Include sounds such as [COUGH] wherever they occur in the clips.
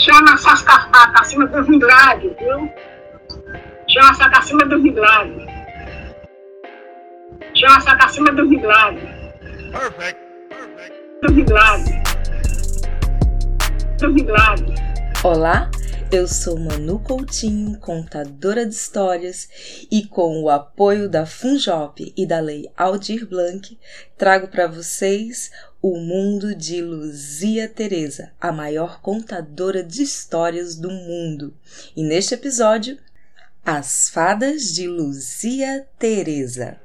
Chama essas cafatas acima dos milagres, viu? Chama essa acima dos milagres. Chama essa acima dos milagres. Perfect. Perfect. Dos milagres. Dos milagres. Olá, eu sou Manu Coutinho, contadora de histórias, e com o apoio da Funjop e da Lei Aldir Blanc, trago para vocês o mundo de Luzia Teresa, a maior contadora de histórias do mundo. E neste episódio, As Fadas de Luzia Teresa.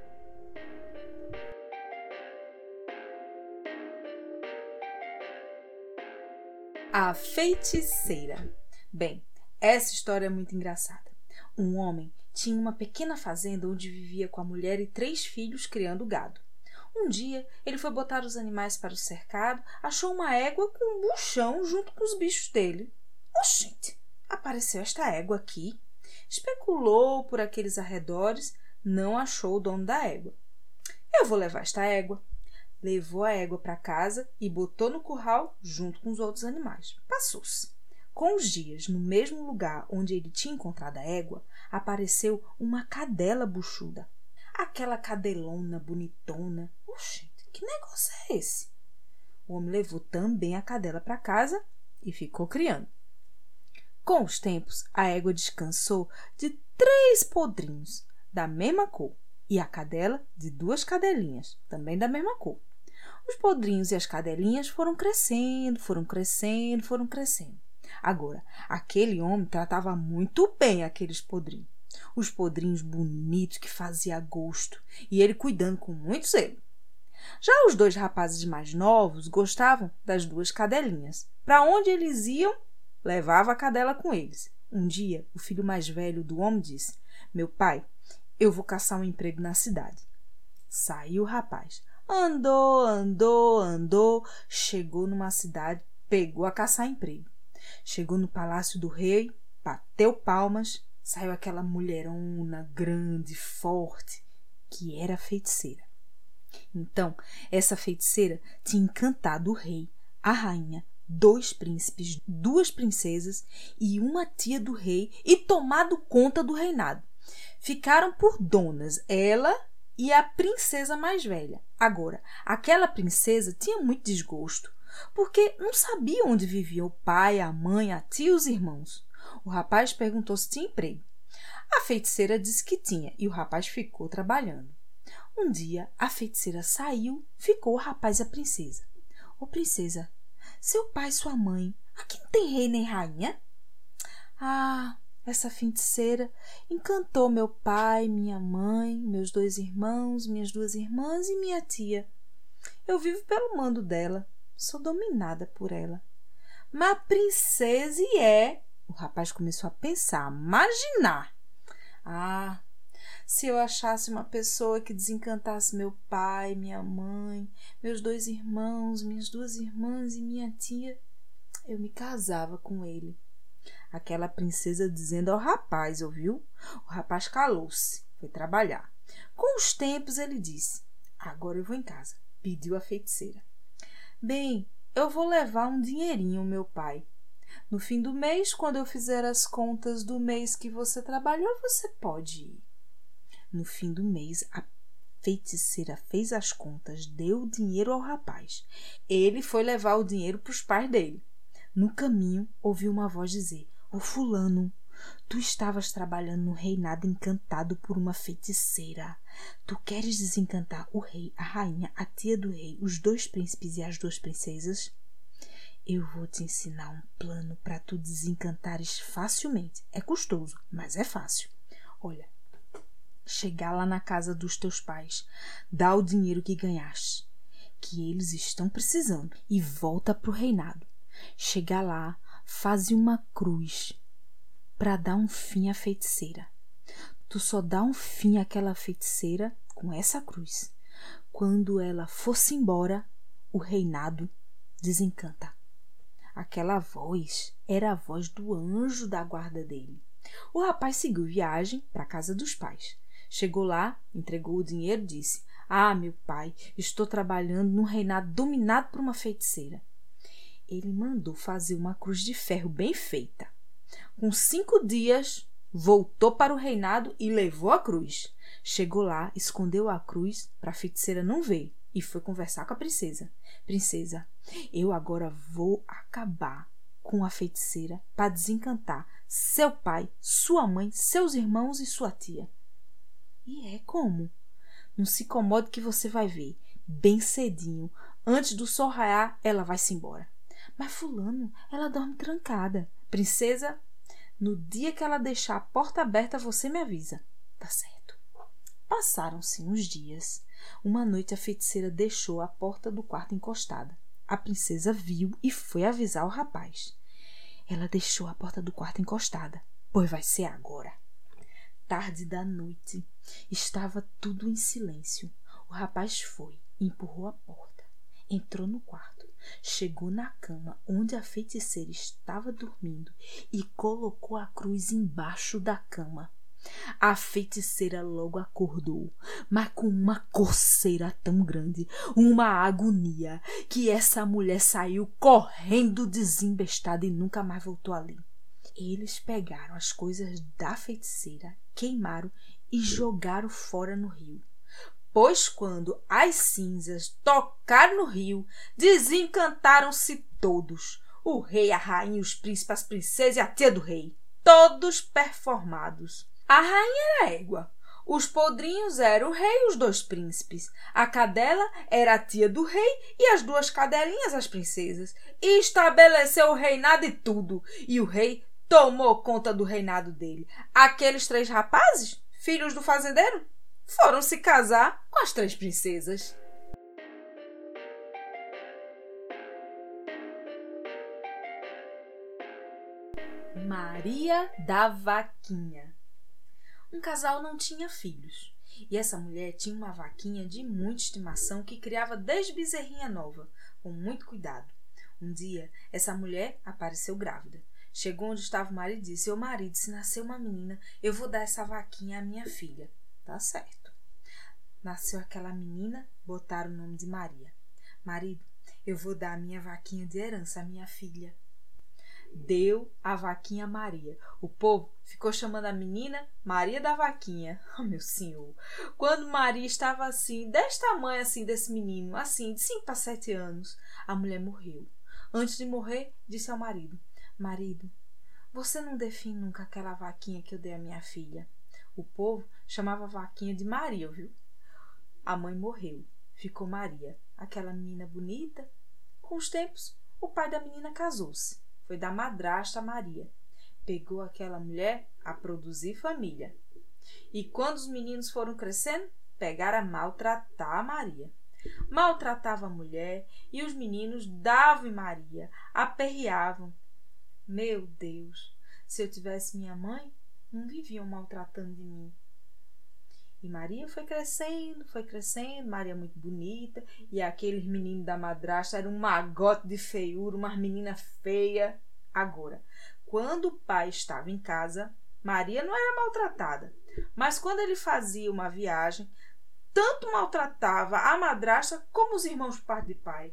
A feiticeira. Bem, essa história é muito engraçada. Um homem tinha uma pequena fazenda onde vivia com a mulher e três filhos criando gado. Um dia, ele foi botar os animais para o cercado, achou uma égua com um buchão junto com os bichos dele. Oxente, apareceu esta égua aqui. Especulou por aqueles arredores, não achou o dono da égua. Eu vou levar esta égua. Levou a égua para casa e botou no curral junto com os outros animais. Passou-se. Com os dias, no mesmo lugar onde ele tinha encontrado a égua, apareceu uma cadela buchuda. Aquela cadelona bonitona. Oxente, que negócio é esse? O homem levou também a cadela para casa e ficou criando. Com os tempos, a égua descansou de três podrinhos da mesma cor e a cadela de duas cadelinhas, também da mesma cor. Os podrinhos e as cadelinhas foram crescendo, foram crescendo, foram crescendo. Agora, aquele homem tratava muito bem aqueles podrinhos. Os podrinhos bonitos que fazia gosto, e ele cuidando com muito zelo. Já os dois rapazes mais novos gostavam das duas cadelinhas. Para onde eles iam, levava a cadela com eles. Um dia, o filho mais velho do homem disse: Meu pai, eu vou caçar um emprego na cidade. Saiu o rapaz. Andou, andou, andou, chegou numa cidade, pegou a caçar emprego. Chegou no palácio do rei, bateu palmas, saiu aquela mulherona grande, forte, que era feiticeira. Então, essa feiticeira tinha encantado o rei, a rainha, dois príncipes, duas princesas e uma tia do rei e tomado conta do reinado. Ficaram por donas ela e a princesa mais velha. Agora, aquela princesa tinha muito desgosto porque não sabia onde vivia o pai, a mãe, a tia e os irmãos. O rapaz perguntou se tinha emprego. A feiticeira disse que tinha e o rapaz ficou trabalhando. Um dia a feiticeira saiu, ficou o rapaz e a princesa. Ô oh, princesa, seu pai e sua mãe, aqui não tem rei nem rainha? Ah, essa feiticeira encantou meu pai, minha mãe, meus dois irmãos, minhas duas irmãs e minha tia. Eu vivo pelo mando dela. Sou dominada por ela. Mas princesa é. O rapaz começou a pensar, a imaginar. Ah, se eu achasse uma pessoa que desencantasse meu pai, minha mãe, meus dois irmãos, minhas duas irmãs e minha tia, eu me casava com ele. Aquela princesa dizendo ao rapaz, ouviu? O rapaz calou-se, foi trabalhar. Com os tempos ele disse: Agora eu vou em casa. Pediu a feiticeira. Bem, eu vou levar um dinheirinho, meu pai. No fim do mês, quando eu fizer as contas do mês que você trabalhou, você pode ir. No fim do mês, a feiticeira fez as contas, deu o dinheiro ao rapaz. Ele foi levar o dinheiro para os pais dele. No caminho, ouviu uma voz dizer: Ô Fulano, Tu estavas trabalhando no reinado encantado por uma feiticeira. Tu queres desencantar o rei, a rainha, a tia do rei, os dois príncipes e as duas princesas? Eu vou te ensinar um plano para tu desencantares facilmente. É custoso, mas é fácil. Olha, chegar lá na casa dos teus pais, dá o dinheiro que ganhaste, que eles estão precisando, e volta pro reinado. Chegar lá, faz uma cruz para dar um fim à feiticeira. Tu só dá um fim àquela feiticeira com essa cruz. Quando ela fosse embora, o reinado desencanta. Aquela voz era a voz do anjo da guarda dele. O rapaz seguiu viagem para a casa dos pais. Chegou lá, entregou o dinheiro e disse: Ah, meu pai, estou trabalhando num reinado dominado por uma feiticeira. Ele mandou fazer uma cruz de ferro bem feita. Com cinco dias, voltou para o reinado e levou a cruz. Chegou lá, escondeu a cruz para a feiticeira não ver e foi conversar com a princesa. Princesa, eu agora vou acabar com a feiticeira para desencantar seu pai, sua mãe, seus irmãos e sua tia. E é como? Não se incomode que você vai ver. Bem cedinho, antes do sol raiar, ela vai-se embora. Mas fulano, ela dorme trancada. Princesa, no dia que ela deixar a porta aberta, você me avisa. Tá certo. Passaram-se uns dias. Uma noite a feiticeira deixou a porta do quarto encostada. A princesa viu e foi avisar o rapaz. Ela deixou a porta do quarto encostada, pois vai ser agora. Tarde da noite. Estava tudo em silêncio. O rapaz foi, empurrou a porta, entrou no quarto, chegou na cama onde a feiticeira estava dormindo e colocou a cruz embaixo da cama. A feiticeira logo acordou, mas com uma coceira tão grande, uma agonia, que essa mulher saiu correndo desembestada e nunca mais voltou ali. Eles pegaram as coisas da feiticeira, queimaram e jogaram fora no rio. Pois quando as cinzas tocaram no rio, desencantaram-se todos. O rei, a rainha, os príncipes, as princesas e a tia do rei. Todos performados. A rainha era égua. Os podrinhos eram o rei e os dois príncipes. A cadela era a tia do rei e as duas cadelinhas as princesas. E estabeleceu o reinado e tudo. E o rei tomou conta do reinado dele. Aqueles três rapazes, filhos do fazendeiro, foram se casar com as três princesas. Maria da Vaquinha um casal não tinha filhos. E essa mulher tinha uma vaquinha de muita estimação que criava desde bezerrinha nova, com muito cuidado. Um dia, essa mulher apareceu grávida. Chegou onde estava o marido e disse: Ô marido, se nascer uma menina, eu vou dar essa vaquinha à minha filha. Tá certo. Nasceu aquela menina, botaram o nome de Maria. Marido, eu vou dar a minha vaquinha de herança à minha filha deu a vaquinha Maria. O povo ficou chamando a menina Maria da Vaquinha. [LAUGHS] Oh, meu senhor! Quando Maria estava assim, deste tamanho assim desse menino, assim, de 5 para 7 anos, a mulher morreu. Antes de morrer, disse ao marido: Marido, você não define nunca aquela vaquinha que eu dei à minha filha. O povo chamava a vaquinha de Maria, viu? A mãe morreu. Ficou Maria, aquela menina bonita. Com os tempos, o pai da menina casou-se foi da madrasta Maria. Pegou aquela mulher a produzir família. E quando os meninos foram crescendo, pegaram a maltratar a Maria. Maltratava a mulher e os meninos davam em Maria, aperreavam. Meu Deus, se eu tivesse minha mãe, não viviam maltratando de mim. E Maria foi crescendo, foi crescendo, Maria muito bonita, e aqueles meninos da madrasta eram um magote de feiura, umas meninas feias. Agora, quando o pai estava em casa, Maria não era maltratada, mas quando ele fazia uma viagem, tanto maltratava a madrasta como os irmãos por parte de pai.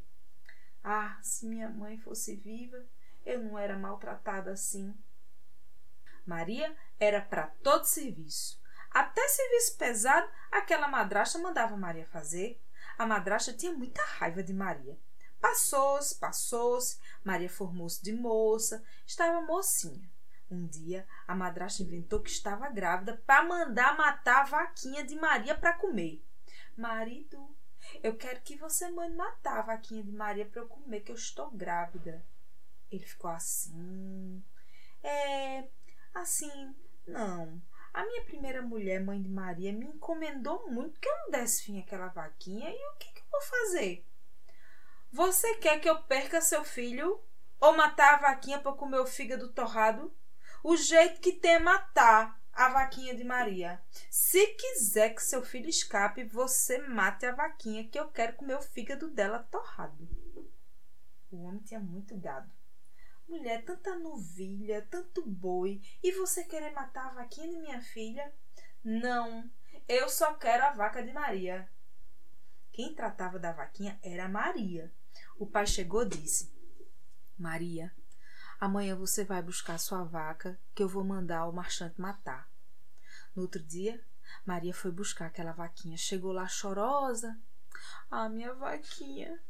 Ah, se minha mãe fosse viva, eu não era maltratada assim. Maria era para todo serviço. Até serviço pesado, aquela madrasta mandava Maria fazer. A madrasta tinha muita raiva de Maria. Passou-se, passou-se, Maria formou-se de moça, estava mocinha. Um dia, a madrasta inventou que estava grávida para mandar matar a vaquinha de Maria para comer. Marido, eu quero que você mande matar a vaquinha de Maria para eu comer, que eu estou grávida. Ele ficou assim. É, assim, não. A minha primeira mulher, mãe de Maria, me encomendou muito que eu não desse fim àquela vaquinha e o que, que eu vou fazer? Você quer que eu perca seu filho ou matar a vaquinha para comer o fígado torrado? O jeito que tem é matar a vaquinha de Maria. Se quiser que seu filho escape, você mate a vaquinha que eu quero comer o fígado dela torrado. O homem tinha muito gado. Mulher, tanta novilha, tanto boi, e você querer matar a vaquinha de minha filha? Não, eu só quero a vaca de Maria. Quem tratava da vaquinha era Maria. O pai chegou e disse: Maria, amanhã você vai buscar sua vaca que eu vou mandar o marchante matar. No outro dia, Maria foi buscar aquela vaquinha. Chegou lá chorosa. Ah, minha vaquinha,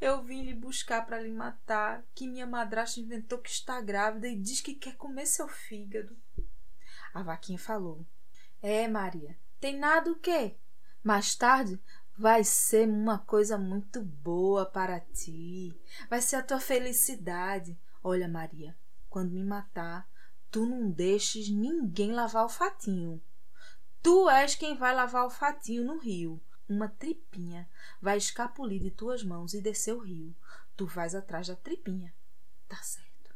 eu vim lhe buscar para lhe matar, que minha madrasta inventou que está grávida e diz que quer comer seu fígado. A vaquinha falou: É, Maria, tem nada o quê? Mais tarde vai ser uma coisa muito boa para ti. Vai ser a tua felicidade. Olha, Maria, quando me matar, tu não deixes ninguém lavar o fatinho. Tu és quem vai lavar o fatinho no rio. Uma tripinha vai escapulir de tuas mãos e descer o rio. Tu vais atrás da tripinha. Tá certo.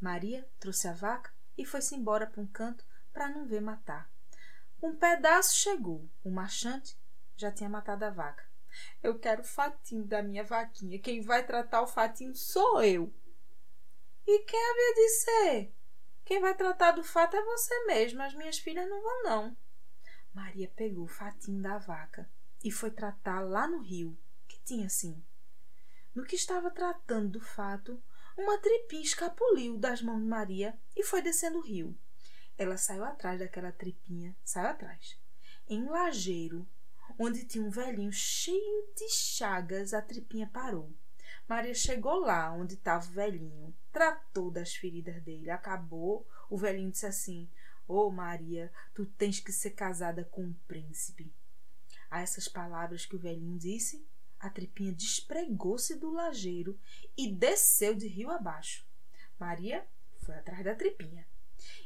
Maria trouxe a vaca e foi-se embora para um canto para não ver matar. Um pedaço chegou. O marchante já tinha matado a vaca. Eu quero o fatinho da minha vaquinha. Quem vai tratar o fatinho sou eu. E quem havia de ser? Quem vai tratar do fato é você mesmo. As minhas filhas não vão, não. Maria pegou o fatinho da vaca e foi tratar lá no rio, que tinha assim. No que estava tratando do fato, uma tripinha escapuliu das mãos de Maria e foi descendo o rio. Ela saiu atrás daquela tripinha, saiu atrás. Em um lajeiro, onde tinha um velhinho cheio de chagas, a tripinha parou. Maria chegou lá onde estava o velhinho, tratou das feridas dele, acabou. O velhinho disse assim: Oh, Maria, tu tens que ser casada com um príncipe. A essas palavras que o velhinho disse, a tripinha despregou-se do lajeiro e desceu de rio abaixo. Maria foi atrás da tripinha.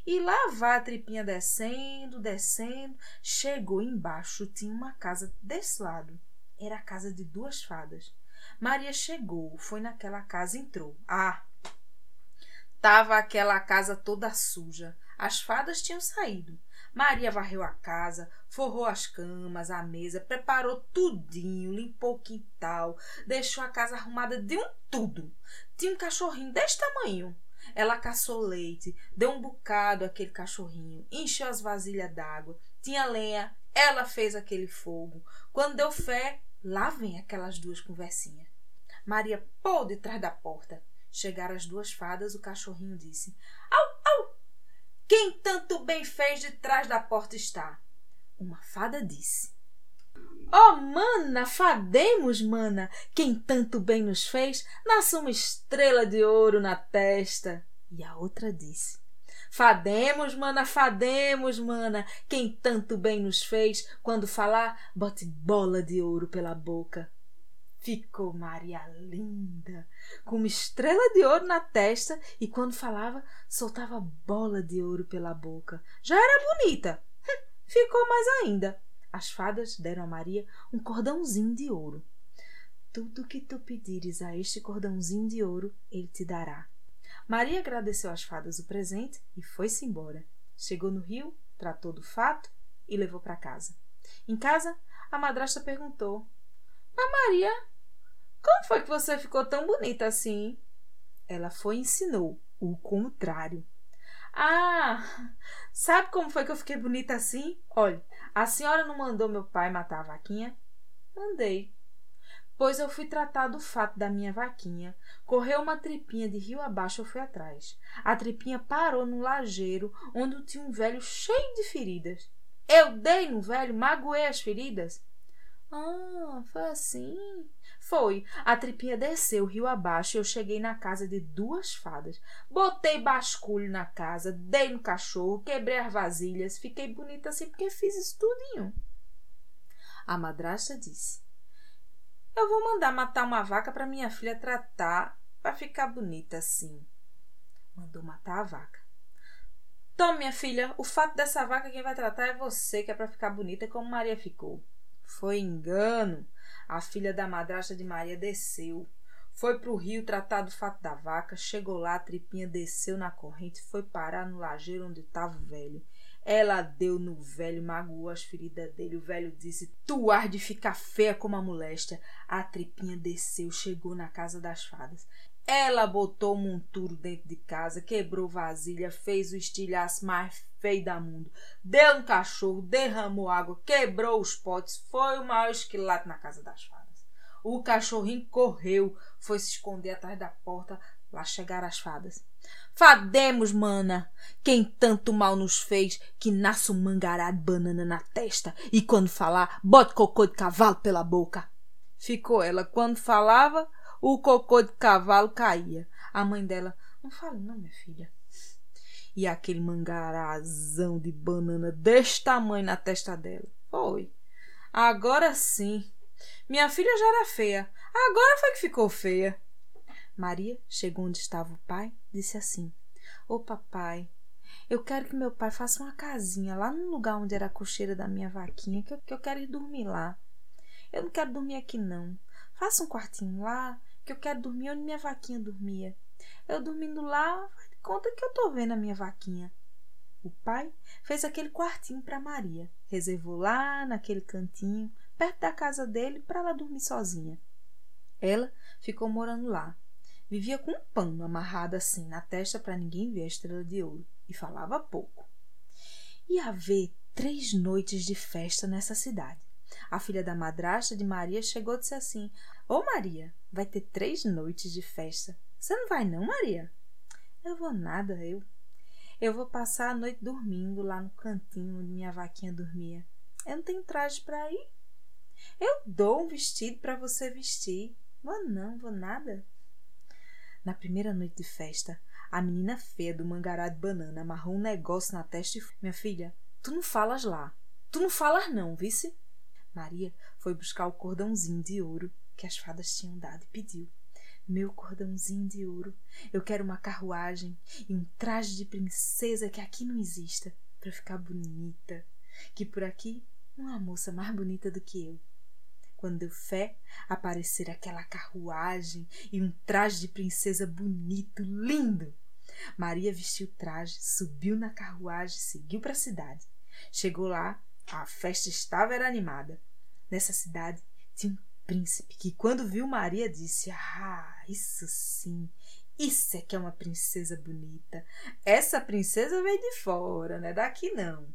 E lá vai a tripinha descendo, descendo, chegou embaixo, tinha uma casa desse lado. Era a casa de duas fadas. Maria chegou, foi naquela casa, entrou. Ah! Tava aquela casa toda suja. As fadas tinham saído. Maria varreu a casa, forrou as camas, a mesa, preparou tudinho, limpou o quintal, deixou a casa arrumada de um tudo. Tinha um cachorrinho deste tamanho. Ela caçou leite, deu um bocado àquele cachorrinho, encheu as vasilhas d'água, tinha lenha, ela fez aquele fogo. Quando deu fé, lá vem aquelas duas conversinhas. Maria pôs de trás da porta. Chegaram as duas fadas, o cachorrinho disse: Au, au! Quem tanto bem fez de trás da porta está. Uma fada disse: Oh, mana, fademos, mana, quem tanto bem nos fez, nasce uma estrela de ouro na testa. E a outra disse: Fademos, mana, fademos, mana, quem tanto bem nos fez, quando falar, bote bola de ouro pela boca. Ficou Maria linda, com uma estrela de ouro na testa e quando falava soltava bola de ouro pela boca. Já era bonita. Hum, ficou mais ainda. As fadas deram a Maria um cordãozinho de ouro. Tudo que tu pedires a este cordãozinho de ouro, ele te dará. Maria agradeceu às fadas o presente e foi-se embora. Chegou no rio, tratou do fato e levou para casa. Em casa, a madrasta perguntou: Mas Maria, como foi que você ficou tão bonita assim? Ela foi e ensinou o contrário. Ah, sabe como foi que eu fiquei bonita assim? Olha, a senhora não mandou meu pai matar a vaquinha? Mandei. Pois eu fui tratar do fato da minha vaquinha. Correu uma tripinha de rio abaixo, eu fui atrás. A tripinha parou no lajeiro, onde tinha um velho cheio de feridas. Eu dei no velho, magoei as feridas. Ah, foi assim? Foi. A tripinha desceu rio abaixo e eu cheguei na casa de duas fadas. Botei basculho na casa, dei no cachorro, quebrei as vasilhas. Fiquei bonita assim porque fiz isso tudinho. A madrasta disse: Eu vou mandar matar uma vaca para minha filha tratar para ficar bonita assim. Mandou matar a vaca. Tome, minha filha, o fato dessa vaca quem vai tratar é você, que é para ficar bonita como Maria ficou. Foi engano. A filha da madrasta de Maria desceu. Foi pro rio tratar do fato da vaca. Chegou lá, a tripinha desceu na corrente, foi parar no lajeiro onde estava o velho. Ela deu no velho, magoou as feridas dele. O velho disse: Tu has de ficar feia como a moléstia. A tripinha desceu, chegou na casa das fadas. Ela botou o monturo dentro de casa, quebrou vasilha, fez o estilhaço mais feio da mundo, deu um cachorro, derramou água, quebrou os potes, foi o maior esquilate na casa das fadas. O cachorrinho correu, foi se esconder atrás da porta, Lá chegaram as fadas. Fademos, mana! Quem tanto mal nos fez que nasce um mangará de banana na testa e quando falar, bote cocô de cavalo pela boca. Ficou ela. Quando falava, o cocô de cavalo caía. A mãe dela, não fale não, minha filha. E aquele mangarazão de banana deste tamanho na testa dela. Foi. Agora sim. Minha filha já era feia. Agora foi que ficou feia. Maria chegou onde estava o pai, disse assim: Ô papai, eu quero que meu pai faça uma casinha lá no lugar onde era a cocheira da minha vaquinha, que eu, que eu quero ir dormir lá. Eu não quero dormir aqui, não. Faça um quartinho lá, que eu quero dormir onde minha vaquinha dormia. Eu dormindo lá, conta que eu tô vendo a minha vaquinha. O pai fez aquele quartinho para Maria, reservou lá naquele cantinho, perto da casa dele, para ela dormir sozinha. Ela ficou morando lá. Vivia com um pano amarrado assim na testa para ninguém ver a estrela de ouro e falava pouco. Ia haver três noites de festa nessa cidade. A filha da madrasta de Maria chegou e disse assim: Ô Maria, vai ter três noites de festa. Você não vai, não, Maria? Eu vou nada, eu. Eu vou passar a noite dormindo lá no cantinho onde minha vaquinha dormia. Eu não tenho traje para ir. Eu dou um vestido para você vestir. Vou não, vou nada. Na primeira noite de festa, a menina feia do mangará de banana amarrou um negócio na testa e minha filha, tu não falas lá. Tu não falas não, vice? Maria foi buscar o cordãozinho de ouro que as fadas tinham dado e pediu. Meu cordãozinho de ouro, eu quero uma carruagem e um traje de princesa que aqui não exista, para ficar bonita, que por aqui não há moça mais bonita do que eu. Quando deu fé, aparecer aquela carruagem e um traje de princesa bonito, lindo. Maria vestiu o traje, subiu na carruagem, seguiu para a cidade. Chegou lá, a festa estava era animada. Nessa cidade tinha um príncipe que, quando viu Maria, disse: Ah, isso sim, isso é que é uma princesa bonita. Essa princesa veio de fora, não é daqui não.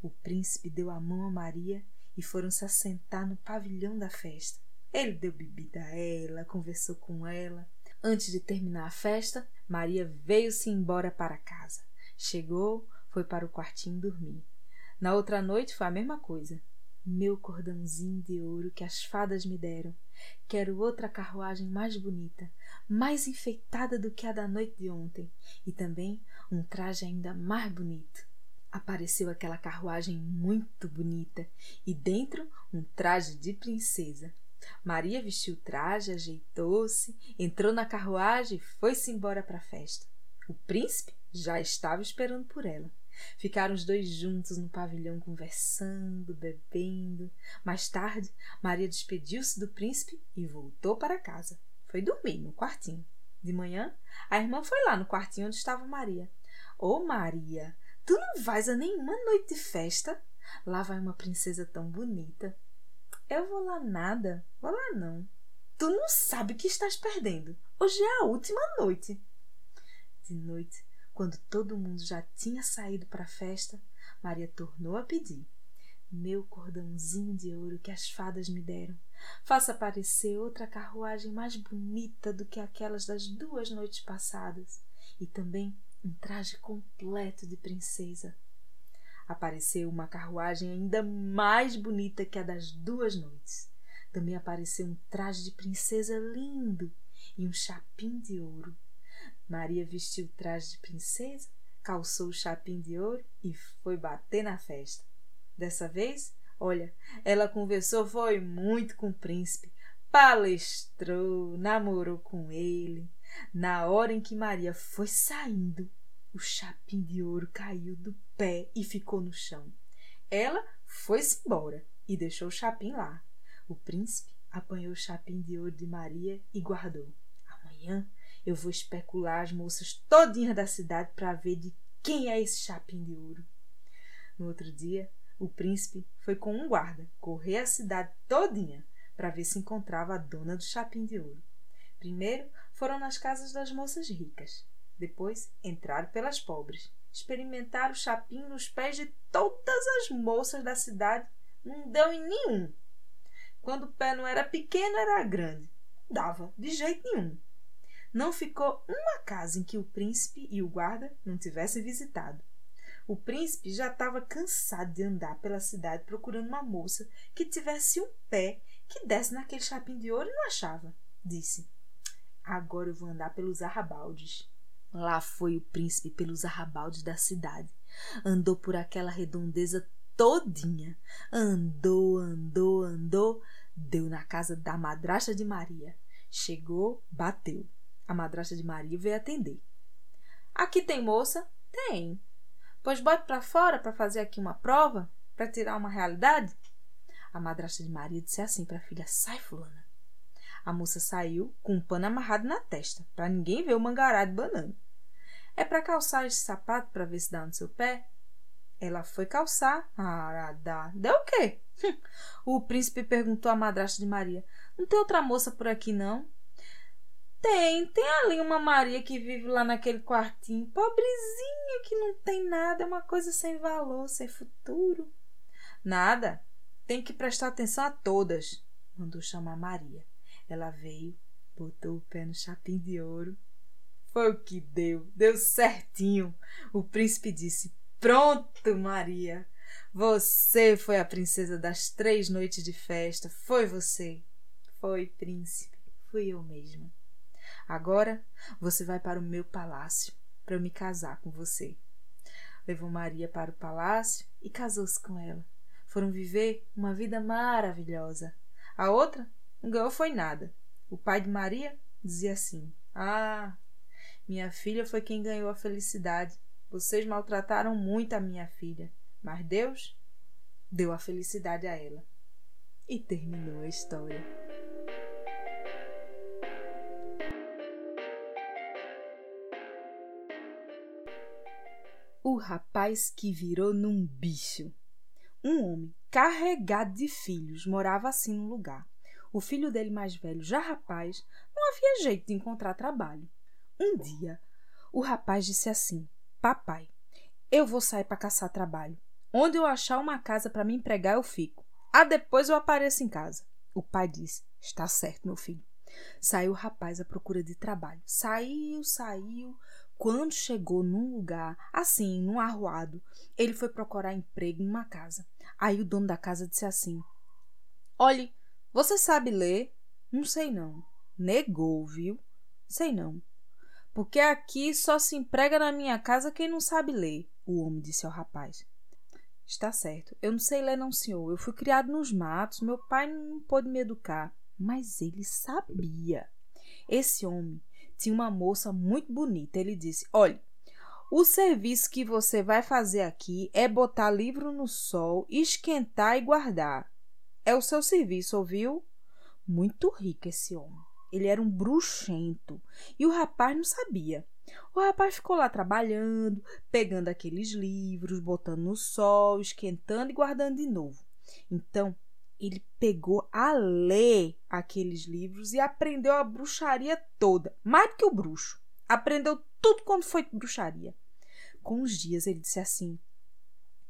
O príncipe deu a mão a Maria e foram se assentar no pavilhão da festa. Ele deu bebida a ela, conversou com ela. Antes de terminar a festa, Maria veio-se embora para casa. Chegou, foi para o quartinho dormir. Na outra noite foi a mesma coisa. Meu cordãozinho de ouro que as fadas me deram. Quero outra carruagem mais bonita, mais enfeitada do que a da noite de ontem, e também um traje ainda mais bonito. Apareceu aquela carruagem muito bonita e dentro um traje de princesa. Maria vestiu o traje, ajeitou-se, entrou na carruagem e foi-se embora para a festa. O príncipe já estava esperando por ela. Ficaram os dois juntos no pavilhão conversando, bebendo. Mais tarde, Maria despediu-se do príncipe e voltou para casa. Foi dormir no quartinho. De manhã, a irmã foi lá no quartinho onde estava Maria. Ô oh, Maria, Tu não vais a nenhuma noite de festa? Lá vai uma princesa tão bonita. Eu vou lá nada. Vou lá não. Tu não sabe que estás perdendo. Hoje é a última noite. De noite, quando todo mundo já tinha saído para a festa, Maria tornou a pedir. Meu cordãozinho de ouro que as fadas me deram, faça aparecer outra carruagem mais bonita do que aquelas das duas noites passadas, e também um traje completo de princesa. Apareceu uma carruagem ainda mais bonita que a das duas noites. Também apareceu um traje de princesa lindo e um chapim de ouro. Maria vestiu o traje de princesa, calçou o chapim de ouro e foi bater na festa. Dessa vez, olha, ela conversou foi muito com o príncipe, palestrou, namorou com ele, na hora em que Maria foi saindo, o chapim de ouro caiu do pé e ficou no chão. Ela foi-se embora e deixou o chapim lá. O príncipe apanhou o chapim de ouro de Maria e guardou. Amanhã eu vou especular as moças todinhas da cidade para ver de quem é esse chapim de ouro. No outro dia, o príncipe foi com um guarda correr a cidade todinha para ver se encontrava a dona do chapim de ouro. Primeiro foram nas casas das moças ricas. Depois entraram pelas pobres. Experimentaram o chapim nos pés de todas as moças da cidade. Não deu em nenhum. Quando o pé não era pequeno, era grande. Dava, de jeito nenhum. Não ficou uma casa em que o príncipe e o guarda não tivessem visitado. O príncipe já estava cansado de andar pela cidade procurando uma moça que tivesse um pé que desse naquele chapim de ouro e não achava. Disse: Agora eu vou andar pelos arrabaldes. Lá foi o príncipe pelos arrabaldes da cidade. Andou por aquela redondeza todinha. Andou, andou, andou. Deu na casa da madrasta de Maria. Chegou, bateu. A madrasta de Maria veio atender. Aqui tem moça? Tem. Pois bote para fora para fazer aqui uma prova, para tirar uma realidade. A madrasta de Maria disse assim para a filha: Sai, fulana. A moça saiu com um pano amarrado na testa, para ninguém ver o mangará de banana. É para calçar esse sapato para ver se dá no seu pé? Ela foi calçar. Ah, dá. Deu o quê? [LAUGHS] o príncipe perguntou à madrasta de Maria: Não tem outra moça por aqui, não? Tem, tem ali uma Maria que vive lá naquele quartinho, pobrezinha, que não tem nada, é uma coisa sem valor, sem futuro. Nada. Tem que prestar atenção a todas. Mandou chamar Maria. Ela veio, botou o pé no chapim de ouro. Foi o que deu, deu certinho. O príncipe disse: Pronto, Maria. Você foi a princesa das três noites de festa. Foi você. Foi, príncipe. Fui eu mesma. Agora você vai para o meu palácio para eu me casar com você. Levou Maria para o palácio e casou-se com ela. Foram viver uma vida maravilhosa. A outra não ganhou foi nada. O pai de Maria dizia assim: Ah, minha filha foi quem ganhou a felicidade. Vocês maltrataram muito a minha filha, mas Deus deu a felicidade a ela. E terminou a história. O rapaz que virou num bicho. Um homem carregado de filhos morava assim num lugar. O filho dele mais velho, já rapaz, não havia jeito de encontrar trabalho. Um dia, o rapaz disse assim: Papai, eu vou sair para caçar trabalho. Onde eu achar uma casa para me empregar, eu fico. Ah, depois eu apareço em casa. O pai disse: Está certo, meu filho. Saiu o rapaz à procura de trabalho. Saiu, saiu, quando chegou num lugar, assim, num arruado, ele foi procurar emprego numa casa. Aí o dono da casa disse assim: Olhe, você sabe ler? Não sei não. Negou, viu? Sei não. Porque aqui só se emprega na minha casa quem não sabe ler, o homem disse ao rapaz. Está certo. Eu não sei ler, não, senhor. Eu fui criado nos matos. Meu pai não pôde me educar. Mas ele sabia. Esse homem tinha uma moça muito bonita. Ele disse: Olhe, o serviço que você vai fazer aqui é botar livro no sol, esquentar e guardar. É o seu serviço, ouviu? Muito rico esse homem. Ele era um bruxento e o rapaz não sabia. O rapaz ficou lá trabalhando, pegando aqueles livros, botando no sol, esquentando e guardando de novo. Então, ele pegou a ler aqueles livros e aprendeu a bruxaria toda, mais do que o bruxo. Aprendeu tudo quando foi bruxaria. Com os dias ele disse assim: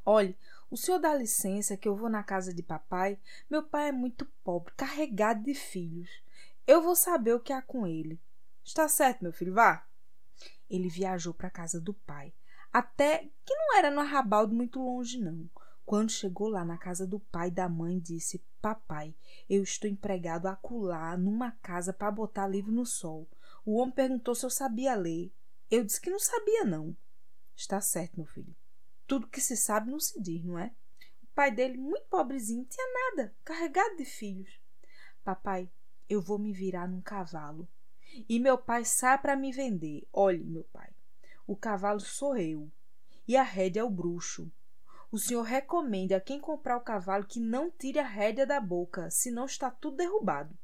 Olhe, o senhor dá licença que eu vou na casa de papai. Meu pai é muito pobre, carregado de filhos. Eu vou saber o que há com ele. Está certo, meu filho, vá. Ele viajou para a casa do pai, até que não era no arrabaldo muito longe, não. Quando chegou lá na casa do pai da mãe, disse: Papai, eu estou empregado acolá numa casa para botar livro no sol. O homem perguntou se eu sabia ler. Eu disse que não sabia, não. Está certo, meu filho. Tudo que se sabe não se diz, não é? O pai dele, muito pobrezinho, tinha nada, carregado de filhos. Papai, eu vou me virar num cavalo. E meu pai sai para me vender. Olhe, meu pai, o cavalo sou eu. E a rédea é o bruxo o senhor recomende a quem comprar o cavalo que não tire a rédea da boca, senão está tudo derrubado.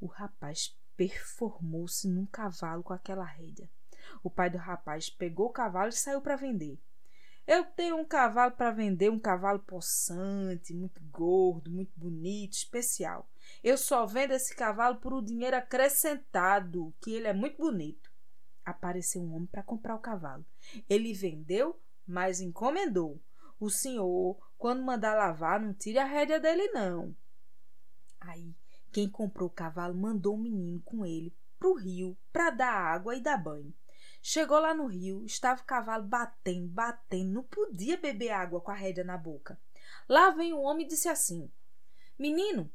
O rapaz performou-se num cavalo com aquela rédea. O pai do rapaz pegou o cavalo e saiu para vender. Eu tenho um cavalo para vender, um cavalo possante, muito gordo, muito bonito, especial. Eu só vendo esse cavalo por um dinheiro acrescentado, que ele é muito bonito. Apareceu um homem para comprar o cavalo. Ele vendeu, mas encomendou. O senhor, quando mandar lavar, não tire a rédea dele, não. Aí, quem comprou o cavalo mandou o menino com ele para o rio para dar água e dar banho. Chegou lá no rio, estava o cavalo batendo, batendo, não podia beber água com a rédea na boca. Lá vem o homem e disse assim: Menino,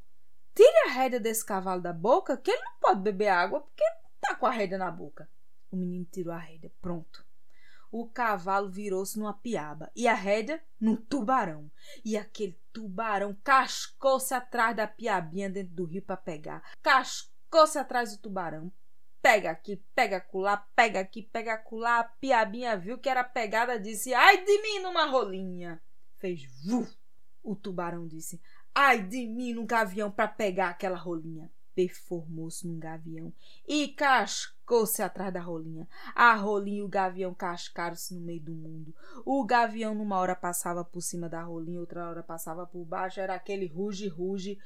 tire a rédea desse cavalo da boca, que ele não pode beber água porque tá com a rédea na boca. O menino tirou a rédea, pronto. O cavalo virou-se numa piaba e a rédea num tubarão. E aquele tubarão cascou-se atrás da piabinha dentro do rio para pegar. Cascou-se atrás do tubarão. Pega aqui, pega acolá, pega aqui, pega acolá. A piabinha viu que era pegada, disse: Ai de mim numa rolinha. Fez vu. O tubarão disse: Ai de mim num gavião para pegar aquela rolinha performou-se num gavião e cascou-se atrás da rolinha. A rolinha e o gavião cascaram-se no meio do mundo. O gavião, numa hora, passava por cima da rolinha, outra hora passava por baixo, era aquele ruge-ruge.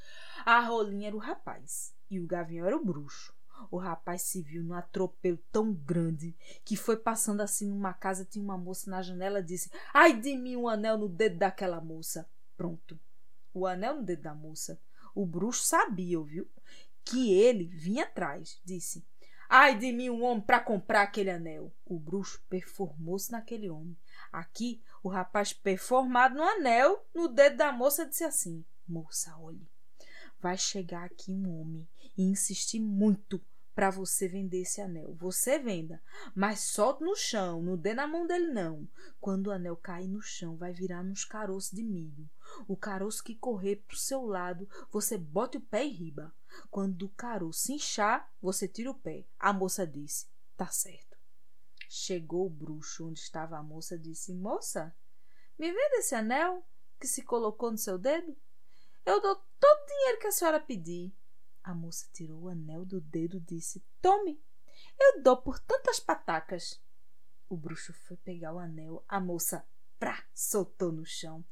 A rolinha era o rapaz e o gavião era o bruxo. O rapaz se viu num atropelo tão grande que foi passando assim numa casa, tinha uma moça na janela disse: Ai de mim, um anel no dedo daquela moça. Pronto. O anel no dedo da moça. O bruxo sabia, ouviu? Que ele vinha atrás. Disse: Ai de mim, um homem para comprar aquele anel. O bruxo performou-se naquele homem. Aqui, o rapaz performado no anel, no dedo da moça, disse assim: Moça, olhe, vai chegar aqui um homem e insistir muito para você vender esse anel. Você venda, mas solte no chão, não dê na mão dele não. Quando o anel cair no chão, vai virar nos caroços de milho. O caroço que correr pro seu lado, você bote o pé e riba. Quando o caroço inchar, você tira o pé. A moça disse: Tá certo. Chegou o bruxo onde estava a moça disse: Moça, me vende esse anel que se colocou no seu dedo? Eu dou todo o dinheiro que a senhora pedir. A moça tirou o anel do dedo e disse: Tome, eu dou por tantas patacas. O bruxo foi pegar o anel, a moça, prá, soltou no chão.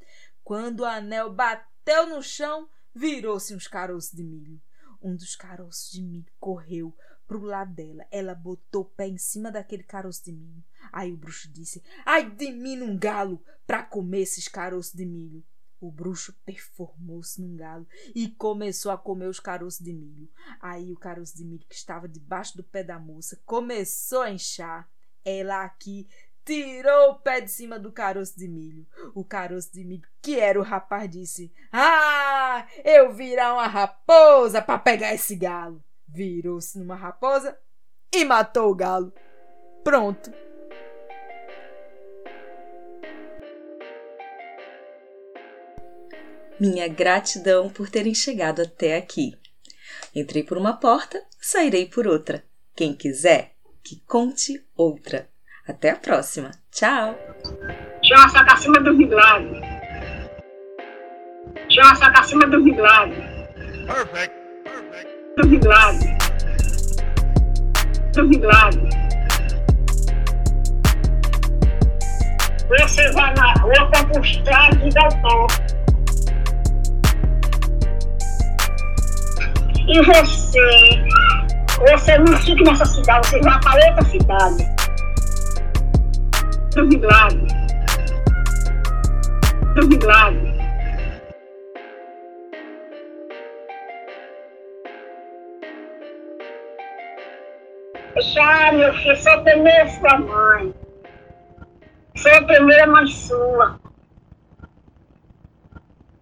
Quando o anel bateu no chão, virou-se uns caroços de milho. Um dos caroços de milho correu pro lado dela. Ela botou o pé em cima daquele caroço de milho. Aí o bruxo disse: Ai de mim num galo para comer esses caroços de milho. O bruxo performou-se num galo e começou a comer os caroços de milho. Aí o caroço de milho que estava debaixo do pé da moça começou a inchar. Ela aqui tirou o pé de cima do caroço de milho. O caroço de milho, que era o rapaz, disse: Ah, eu virar uma raposa para pegar esse galo. Virou-se numa raposa e matou o galo. Pronto. Minha gratidão por terem chegado até aqui. Entrei por uma porta, sairei por outra. Quem quiser, que conte outra. Até a próxima. Tchau! João só tá acima do milagre. João só tá acima do milagre. Perfect. Perfect. Do milagre. Do milagre. Você vai na rua para buscar de doutor. E você, você não fica nessa cidade, você vai para outra cidade. Do milagre. Do milagre. Já, meu filho, sou primeira sua mãe. Sou a primeira mãe sua.